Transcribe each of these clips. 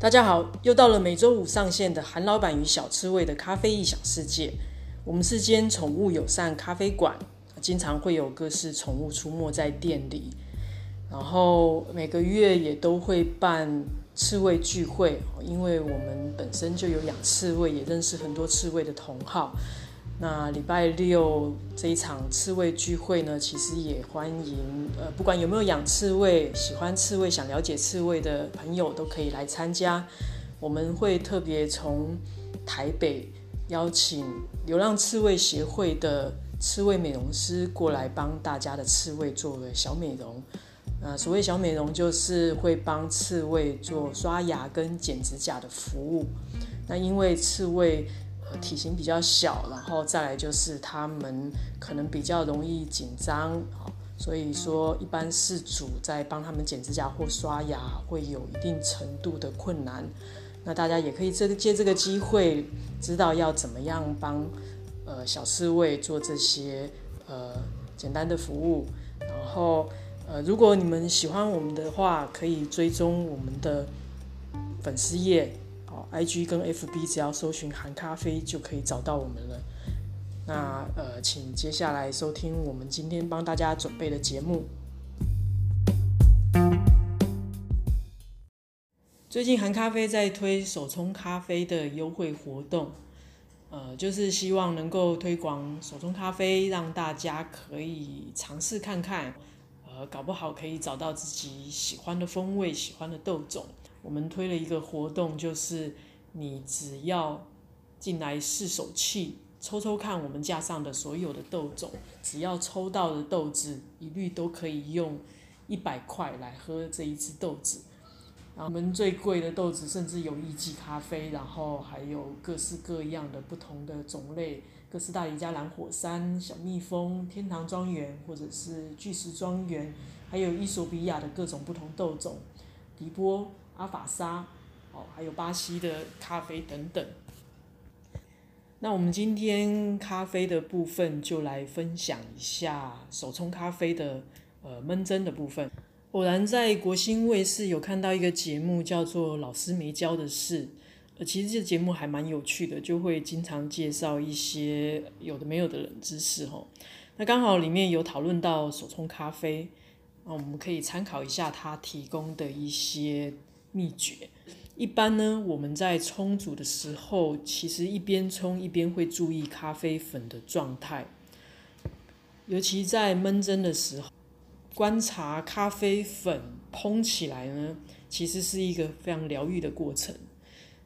大家好，又到了每周五上线的韩老板与小刺猬的咖啡异想世界。我们是间宠物友善咖啡馆，经常会有各式宠物出没在店里，然后每个月也都会办刺猬聚会，因为我们本身就有养刺猬，也认识很多刺猬的同好。那礼拜六这一场刺猬聚会呢，其实也欢迎呃，不管有没有养刺猬、喜欢刺猬、想了解刺猬的朋友，都可以来参加。我们会特别从台北邀请流浪刺猬协会的刺猬美容师过来帮大家的刺猬做个小美容。呃，所谓小美容，就是会帮刺猬做刷牙跟剪指甲的服务。那因为刺猬。体型比较小，然后再来就是他们可能比较容易紧张，所以说一般事主在帮他们剪指甲或刷牙会有一定程度的困难。那大家也可以这个借这个机会，知道要怎么样帮呃小刺猬做这些呃简单的服务。然后呃，如果你们喜欢我们的话，可以追踪我们的粉丝页。好 I G 跟 F B 只要搜寻含咖啡就可以找到我们了。那呃，请接下来收听我们今天帮大家准备的节目。最近含咖啡在推手冲咖啡的优惠活动，呃，就是希望能够推广手冲咖啡，让大家可以尝试看看，呃，搞不好可以找到自己喜欢的风味、喜欢的豆种。我们推了一个活动，就是你只要进来试手气，抽抽看我们架上的所有的豆种，只要抽到的豆子，一律都可以用一百块来喝这一支豆子。然后我们最贵的豆子，甚至有一季咖啡，然后还有各式各样的不同的种类，哥斯达黎加蓝火山、小蜜蜂、天堂庄园，或者是巨石庄园，还有伊索比亚的各种不同豆种，迪波。阿法沙，哦，还有巴西的咖啡等等。那我们今天咖啡的部分就来分享一下手冲咖啡的呃闷蒸的部分。偶然在国新卫视有看到一个节目叫做《老师没教的事》，呃，其实这节目还蛮有趣的，就会经常介绍一些有的没有的冷知识哦。那刚好里面有讨论到手冲咖啡，那我们可以参考一下他提供的一些。秘诀，一般呢，我们在冲煮的时候，其实一边冲一边会注意咖啡粉的状态，尤其在闷蒸的时候，观察咖啡粉蓬起来呢，其实是一个非常疗愈的过程。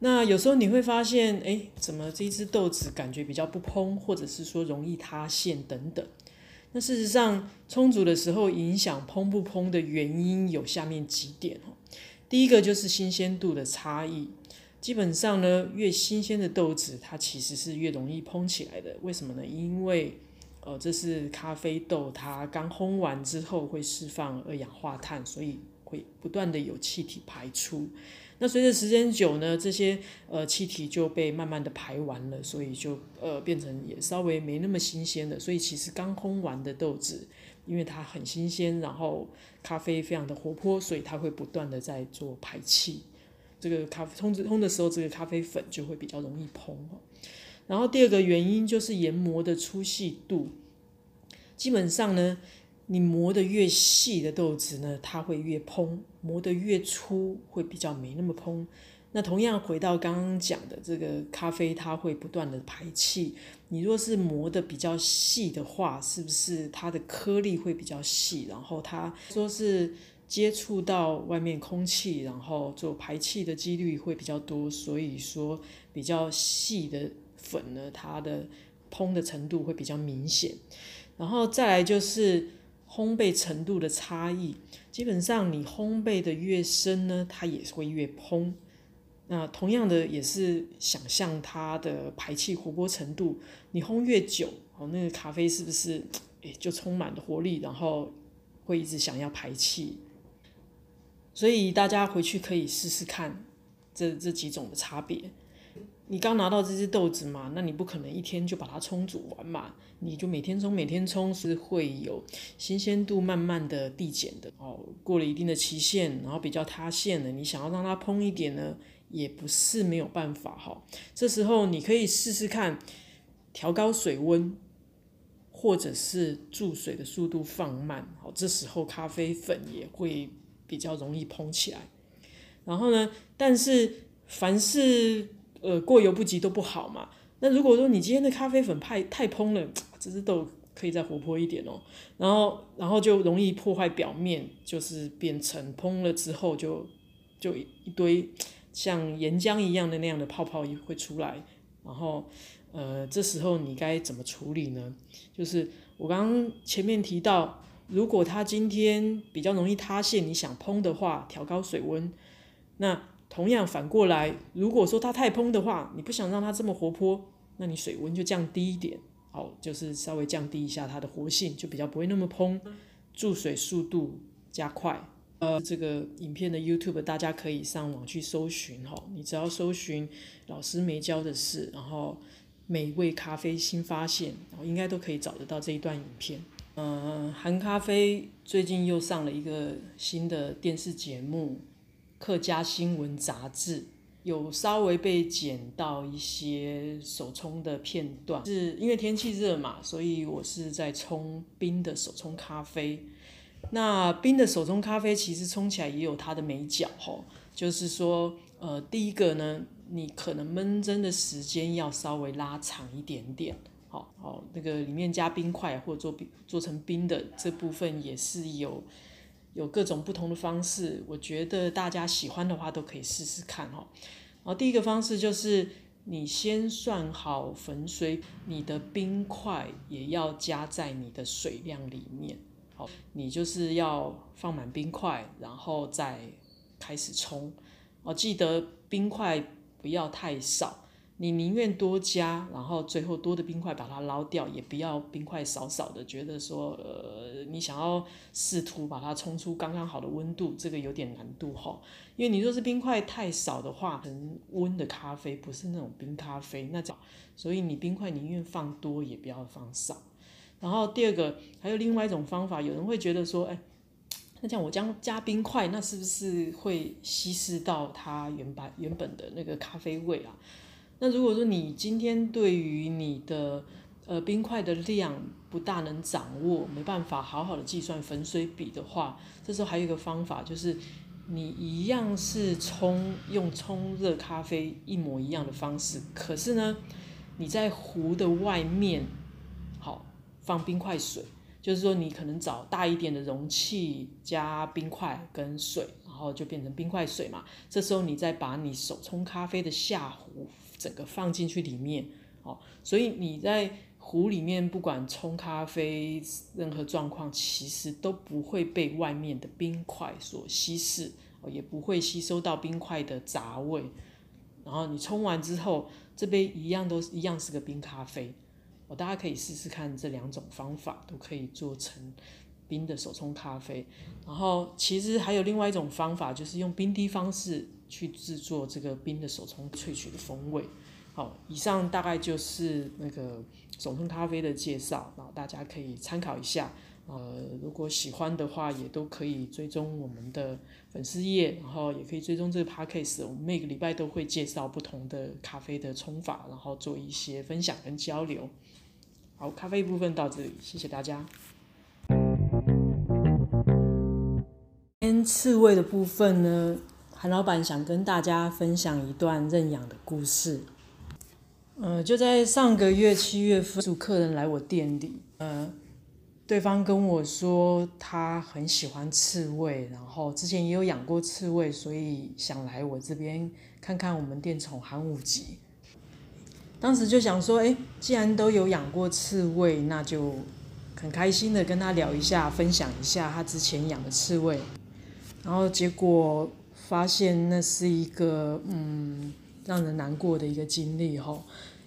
那有时候你会发现，哎，怎么这一只豆子感觉比较不蓬，或者是说容易塌陷等等。那事实上，冲煮的时候影响蓬不蓬的原因有下面几点哦。第一个就是新鲜度的差异，基本上呢，越新鲜的豆子，它其实是越容易蓬起来的。为什么呢？因为，呃，这是咖啡豆，它刚烘完之后会释放二氧化碳，所以会不断的有气体排出。那随着时间久呢，这些呃气体就被慢慢的排完了，所以就呃变成也稍微没那么新鲜了。所以其实刚烘完的豆子。因为它很新鲜，然后咖啡非常的活泼，所以它会不断的在做排气。这个咖啡冲冲的时候，这个咖啡粉就会比较容易蓬。然后第二个原因就是研磨的粗细度。基本上呢，你磨的越细的豆子呢，它会越蓬；磨的越粗，会比较没那么蓬。那同样回到刚刚讲的这个咖啡，它会不断的排气。你若是磨的比较细的话，是不是它的颗粒会比较细？然后它说是接触到外面空气，然后做排气的几率会比较多。所以说比较细的粉呢，它的烹的程度会比较明显。然后再来就是烘焙程度的差异，基本上你烘焙的越深呢，它也会越蓬。那同样的也是想象它的排气活泼程度，你烘越久，哦，那个咖啡是不是诶就充满了活力，然后会一直想要排气？所以大家回去可以试试看这这几种的差别。你刚拿到这只豆子嘛，那你不可能一天就把它冲煮完嘛，你就每天冲每天冲，是会有新鲜度慢慢的递减的哦。过了一定的期限，然后比较塌陷了，你想要让它蓬一点呢？也不是没有办法哈。这时候你可以试试看调高水温，或者是注水的速度放慢，好，这时候咖啡粉也会比较容易蓬起来。然后呢，但是凡是呃过犹不及都不好嘛。那如果说你今天的咖啡粉太太蓬了，这支豆可以再活泼一点哦。然后然后就容易破坏表面，就是变成蓬了之后就就一堆像岩浆一样的那样的泡泡也会出来。然后呃这时候你该怎么处理呢？就是我刚刚前面提到，如果它今天比较容易塌陷，你想烹的话，调高水温。那同样反过来，如果说它太蓬的话，你不想让它这么活泼，那你水温就降低一点，好，就是稍微降低一下它的活性，就比较不会那么蓬，注水速度加快。呃，这个影片的 YouTube 大家可以上网去搜寻哈，你只要搜寻老师没教的事，然后美味咖啡新发现，然后应该都可以找得到这一段影片。嗯，韩咖啡最近又上了一个新的电视节目。客家新闻杂志有稍微被剪到一些手冲的片段，是因为天气热嘛，所以我是在冲冰的手冲咖啡。那冰的手冲咖啡其实冲起来也有它的美角吼，就是说，呃，第一个呢，你可能闷蒸的时间要稍微拉长一点点，好好，那个里面加冰块或者做冰做成冰的这部分也是有。有各种不同的方式，我觉得大家喜欢的话都可以试试看哦。然后第一个方式就是你先算好粉水，你的冰块也要加在你的水量里面。好，你就是要放满冰块，然后再开始冲。哦，记得冰块不要太少。你宁愿多加，然后最后多的冰块把它捞掉，也不要冰块少少的，觉得说呃你想要试图把它冲出刚刚好的温度，这个有点难度哈。因为你若是冰块太少的话，很温的咖啡不是那种冰咖啡，那叫所以你冰块宁愿放多也不要放少。然后第二个还有另外一种方法，有人会觉得说，哎，那这样我将加冰块，那是不是会稀释到它原本原本的那个咖啡味啊？那如果说你今天对于你的呃冰块的量不大能掌握，没办法好好的计算粉水比的话，这时候还有一个方法，就是你一样是冲用冲热咖啡一模一样的方式，可是呢，你在壶的外面放冰块水，就是说你可能找大一点的容器加冰块跟水，然后就变成冰块水嘛。这时候你再把你手冲咖啡的下壶。整个放进去里面，哦，所以你在壶里面不管冲咖啡，任何状况其实都不会被外面的冰块所稀释，哦，也不会吸收到冰块的杂味。然后你冲完之后，这杯一样都一样是个冰咖啡，哦，大家可以试试看这两种方法，都可以做成冰的手冲咖啡。然后其实还有另外一种方法，就是用冰滴方式。去制作这个冰的手冲萃取的风味，好，以上大概就是那个手冲咖啡的介绍，然后大家可以参考一下，呃，如果喜欢的话，也都可以追踪我们的粉丝页，然后也可以追踪这个 podcast，我们每个礼拜都会介绍不同的咖啡的冲法，然后做一些分享跟交流。好，咖啡部分到这里，谢谢大家。刺猬的部分呢？韩老板想跟大家分享一段认养的故事。呃，就在上个月七月份，组客人来我店里，呃，对方跟我说他很喜欢刺猬，然后之前也有养过刺猬，所以想来我这边看看我们店宠寒武吉。当时就想说，哎，既然都有养过刺猬，那就很开心的跟他聊一下，分享一下他之前养的刺猬，然后结果。发现那是一个嗯让人难过的一个经历哈，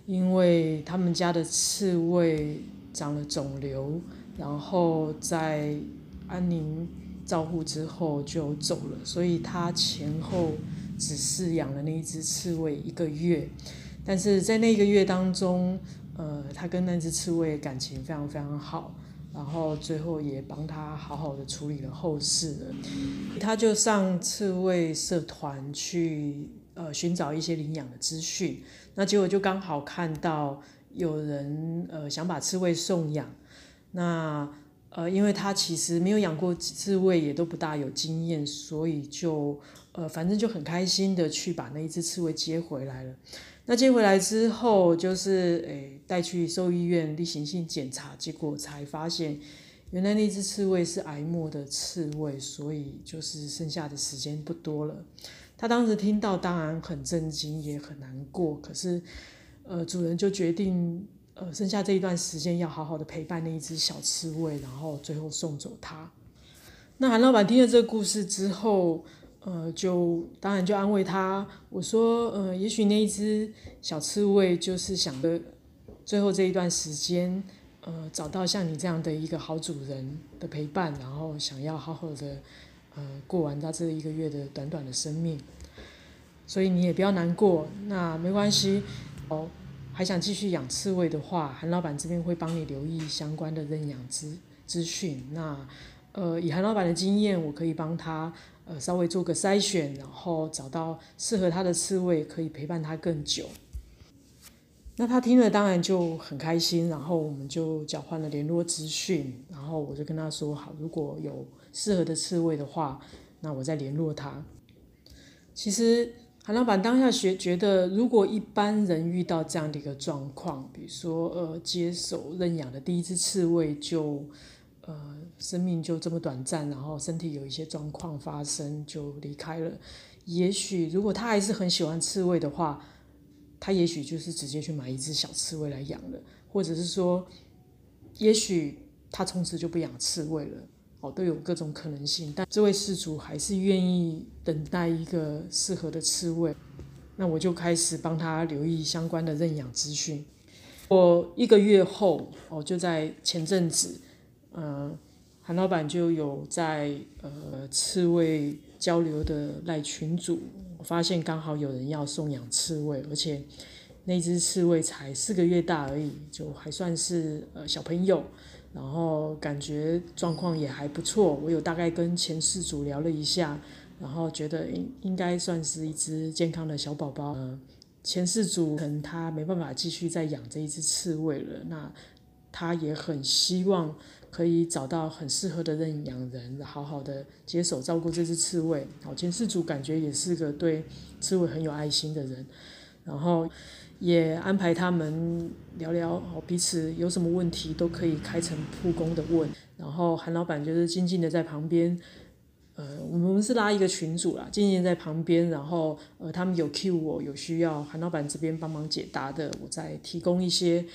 因为他们家的刺猬长了肿瘤，然后在安宁照护之后就走了，所以他前后只是养了那一只刺猬一个月，但是在那个月当中，呃，他跟那只刺猬感情非常非常好。然后最后也帮他好好的处理了后事了，他就上刺猬社团去呃寻找一些领养的资讯。那结果就刚好看到有人呃想把刺猬送养，那呃因为他其实没有养过刺猬，也都不大有经验，所以就呃反正就很开心的去把那一只刺猬接回来了。那接回来之后，就是诶带去兽医院例行性检查，结果才发现，原来那只刺猬是癌末的刺猬，所以就是剩下的时间不多了。他当时听到当然很震惊，也很难过，可是呃主人就决定，呃剩下这一段时间要好好的陪伴那一只小刺猬，然后最后送走它。那韩老板听了这个故事之后。呃，就当然就安慰他，我说，呃，也许那一只小刺猬就是想的，最后这一段时间，呃，找到像你这样的一个好主人的陪伴，然后想要好好的，呃，过完他这一个月的短短的生命，所以你也不要难过，那没关系，哦，还想继续养刺猬的话，韩老板这边会帮你留意相关的认养资资讯，那，呃，以韩老板的经验，我可以帮他。呃，稍微做个筛选，然后找到适合他的刺猬，可以陪伴他更久。那他听了当然就很开心，然后我们就交换了联络资讯，然后我就跟他说好，如果有适合的刺猬的话，那我再联络他。其实韩老板当下觉觉得，如果一般人遇到这样的一个状况，比如说呃接手认养的第一只刺猬就。呃，生命就这么短暂，然后身体有一些状况发生就离开了。也许如果他还是很喜欢刺猬的话，他也许就是直接去买一只小刺猬来养了，或者是说，也许他从此就不养刺猬了。哦，都有各种可能性。但这位事主还是愿意等待一个适合的刺猬，那我就开始帮他留意相关的认养资讯。我一个月后，哦，就在前阵子。呃，韩老板就有在呃刺猬交流的赖群组，我发现刚好有人要送养刺猬，而且那只刺猬才四个月大而已，就还算是呃小朋友，然后感觉状况也还不错。我有大概跟前事主聊了一下，然后觉得应应该算是一只健康的小宝宝。嗯前事主可能他没办法继续再养这一只刺猬了，那他也很希望。可以找到很适合的认养人，好好的接手照顾这只刺猬。好，前事主感觉也是个对刺猬很有爱心的人，然后也安排他们聊聊，彼此有什么问题都可以开诚布公的问。然后韩老板就是静静的在旁边，呃，我们是拉一个群组啦，静静在旁边，然后呃，他们有 Q 我有需要韩老板这边帮忙解答的，我再提供一些。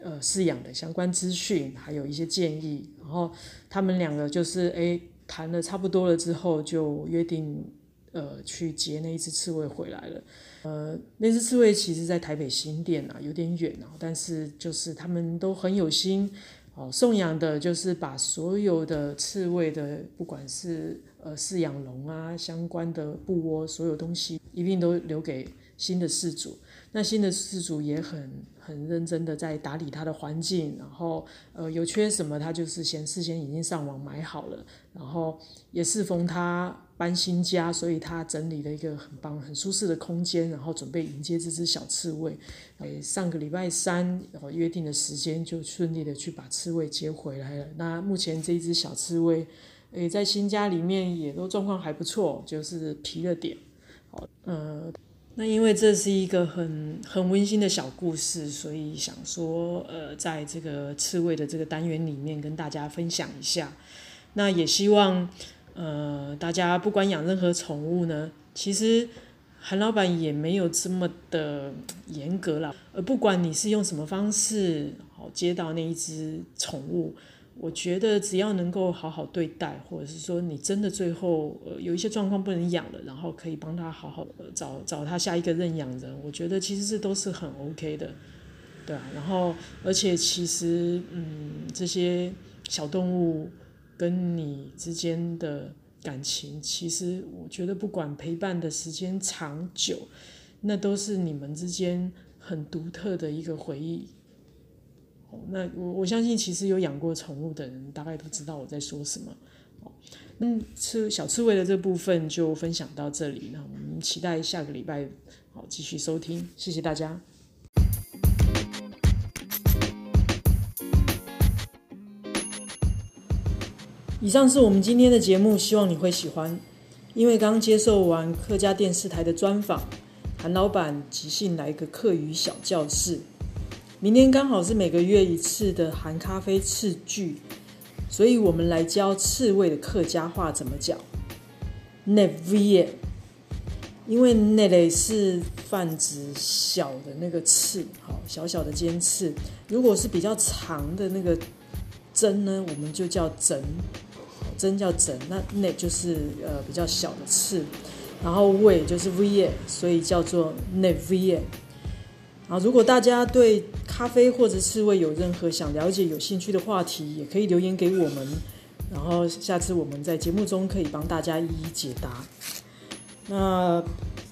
呃，饲养的相关资讯，还有一些建议，然后他们两个就是诶谈的差不多了之后，就约定呃去接那一只刺猬回来了。呃，那只刺猬其实在台北新店啊，有点远啊，但是就是他们都很有心哦，送养的就是把所有的刺猬的，不管是呃饲养笼啊相关的布窝，所有东西一并都留给新的饲主。那新的饲主也很很认真的在打理他的环境，然后呃有缺什么他就是先事先已经上网买好了，然后也适逢他搬新家，所以他整理了一个很棒很舒适的空间，然后准备迎接这只小刺猬。诶，上个礼拜三呃约定的时间就顺利的去把刺猬接回来了。那目前这一只小刺猬，诶在新家里面也都状况还不错，就是皮了点，好呃。那因为这是一个很很温馨的小故事，所以想说，呃，在这个刺猬的这个单元里面跟大家分享一下。那也希望，呃，大家不管养任何宠物呢，其实韩老板也没有这么的严格啦。呃，不管你是用什么方式，好接到那一只宠物。我觉得只要能够好好对待，或者是说你真的最后呃有一些状况不能养了，然后可以帮他好好的找找他下一个认养人，我觉得其实这都是很 OK 的，对啊。然后而且其实嗯这些小动物跟你之间的感情，其实我觉得不管陪伴的时间长久，那都是你们之间很独特的一个回忆。那我我相信，其实有养过宠物的人，大概都知道我在说什么。哦，那刺小刺猬的这部分就分享到这里，那我们期待下个礼拜好继续收听，谢谢大家。以上是我们今天的节目，希望你会喜欢。因为刚接受完客家电视台的专访，韩老板即兴来一个客语小教室。明天刚好是每个月一次的韩咖啡次聚，所以我们来教刺猬的客家话怎么讲。n e v i 因为那类是泛指小的那个刺，好小小的尖刺。如果是比较长的那个针呢，我们就叫针。针叫针，那那就是呃比较小的刺，然后胃就是 V，所以叫做那 V。啊，如果大家对咖啡或者刺猬有任何想了解、有兴趣的话题，也可以留言给我们，然后下次我们在节目中可以帮大家一一解答。那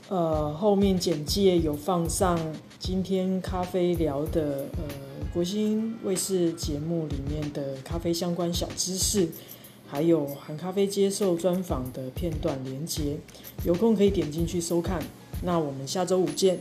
呃后面简介有放上今天咖啡聊的呃国新卫视节目里面的咖啡相关小知识。还有韩咖啡接受专访的片段连接，有空可以点进去收看。那我们下周五见。